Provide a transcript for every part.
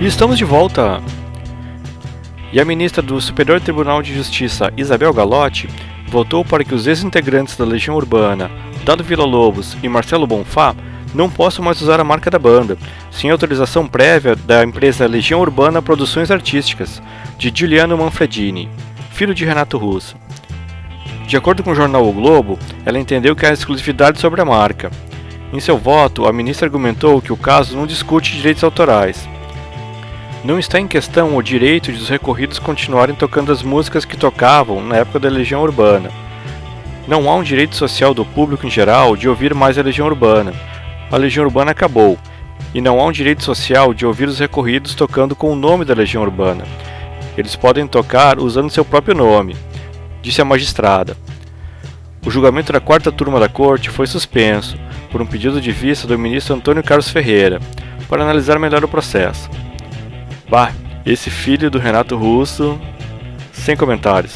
Estamos de volta! E a ministra do Superior Tribunal de Justiça, Isabel Galotti, votou para que os ex-integrantes da Legião Urbana, Dado Villa-Lobos e Marcelo Bonfá, não possam mais usar a marca da banda, sem autorização prévia da empresa Legião Urbana Produções Artísticas, de Giuliano Manfredini, filho de Renato Russo. De acordo com o jornal O Globo, ela entendeu que há exclusividade sobre a marca. Em seu voto, a ministra argumentou que o caso não discute direitos autorais. Não está em questão o direito de os recorridos continuarem tocando as músicas que tocavam na época da Legião Urbana. Não há um direito social do público em geral de ouvir mais a Legião Urbana. A Legião Urbana acabou, e não há um direito social de ouvir os recorridos tocando com o nome da Legião Urbana. Eles podem tocar usando seu próprio nome, disse a magistrada. O julgamento da quarta turma da corte foi suspenso por um pedido de vista do ministro Antônio Carlos Ferreira para analisar melhor o processo. Bah, esse filho do Renato Russo, sem comentários.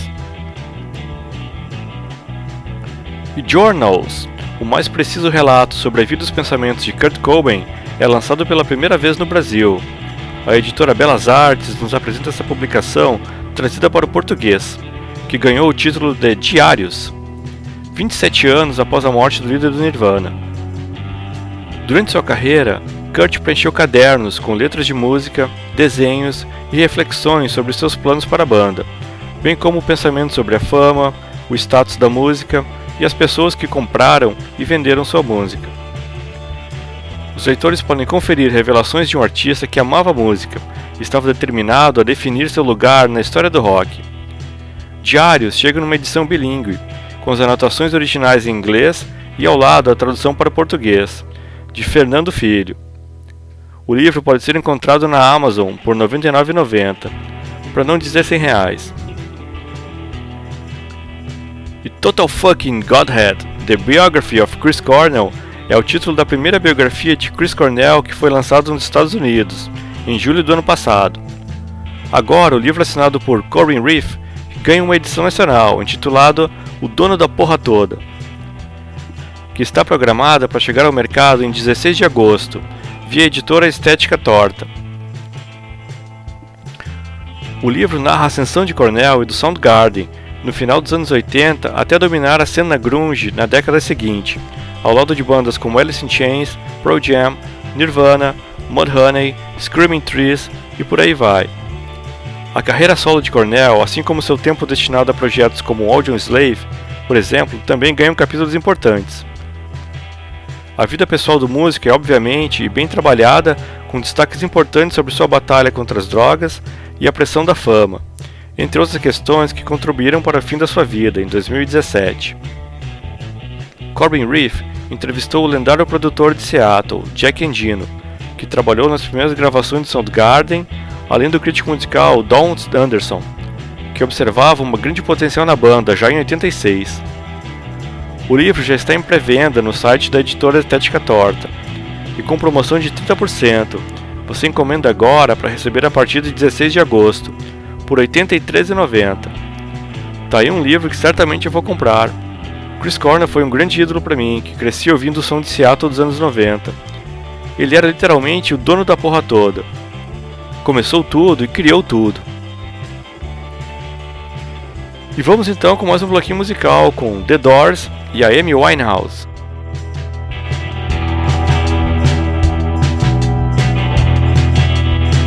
Journals, o mais preciso relato sobre a vida e os pensamentos de Kurt Cobain, é lançado pela primeira vez no Brasil. A editora Belas Artes nos apresenta essa publicação trazida para o português, que ganhou o título de Diários, 27 anos após a morte do líder do Nirvana. Durante sua carreira, Kurt preencheu cadernos com letras de música, desenhos e reflexões sobre seus planos para a banda, bem como pensamentos sobre a fama, o status da música e as pessoas que compraram e venderam sua música. Os leitores podem conferir revelações de um artista que amava a música e estava determinado a definir seu lugar na história do rock. Diários chega numa edição bilíngue, com as anotações originais em inglês e ao lado a tradução para português, de Fernando Filho. O livro pode ser encontrado na Amazon por R$ 99,90, para não dizer R$ reais. E Total Fucking Godhead, The Biography of Chris Cornell, é o título da primeira biografia de Chris Cornell que foi lançado nos Estados Unidos, em julho do ano passado. Agora, o livro assinado por Corinne Reef ganha uma edição nacional, intitulado O Dono da Porra Toda, que está programada para chegar ao mercado em 16 de agosto, via editora Estética Torta. O livro narra a ascensão de Cornell e do Soundgarden no final dos anos 80 até dominar a cena grunge na década seguinte, ao lado de bandas como Alice in Chains, Pro Jam, Nirvana, Mudhoney, Screaming Trees e por aí vai. A carreira solo de Cornell, assim como seu tempo destinado a projetos como Audio Slave, por exemplo, também ganham capítulos importantes. A vida pessoal do músico é obviamente bem trabalhada, com destaques importantes sobre sua batalha contra as drogas e a pressão da fama, entre outras questões que contribuíram para o fim da sua vida em 2017. Corbin Reef entrevistou o lendário produtor de Seattle, Jack Endino, que trabalhou nas primeiras gravações de Soundgarden, além do crítico musical Don Anderson, que observava uma grande potencial na banda já em 86. O livro já está em pré-venda no site da editora Estética Torta e com promoção de 30%. Você encomenda agora para receber a partir de 16 de agosto, por R$ 83,90. Tá aí um livro que certamente eu vou comprar. Chris Cornell foi um grande ídolo para mim, que cresci ouvindo o som de Seattle dos anos 90. Ele era literalmente o dono da porra toda. Começou tudo e criou tudo. E vamos então com mais um bloquinho musical com The Doors e a Amy Winehouse.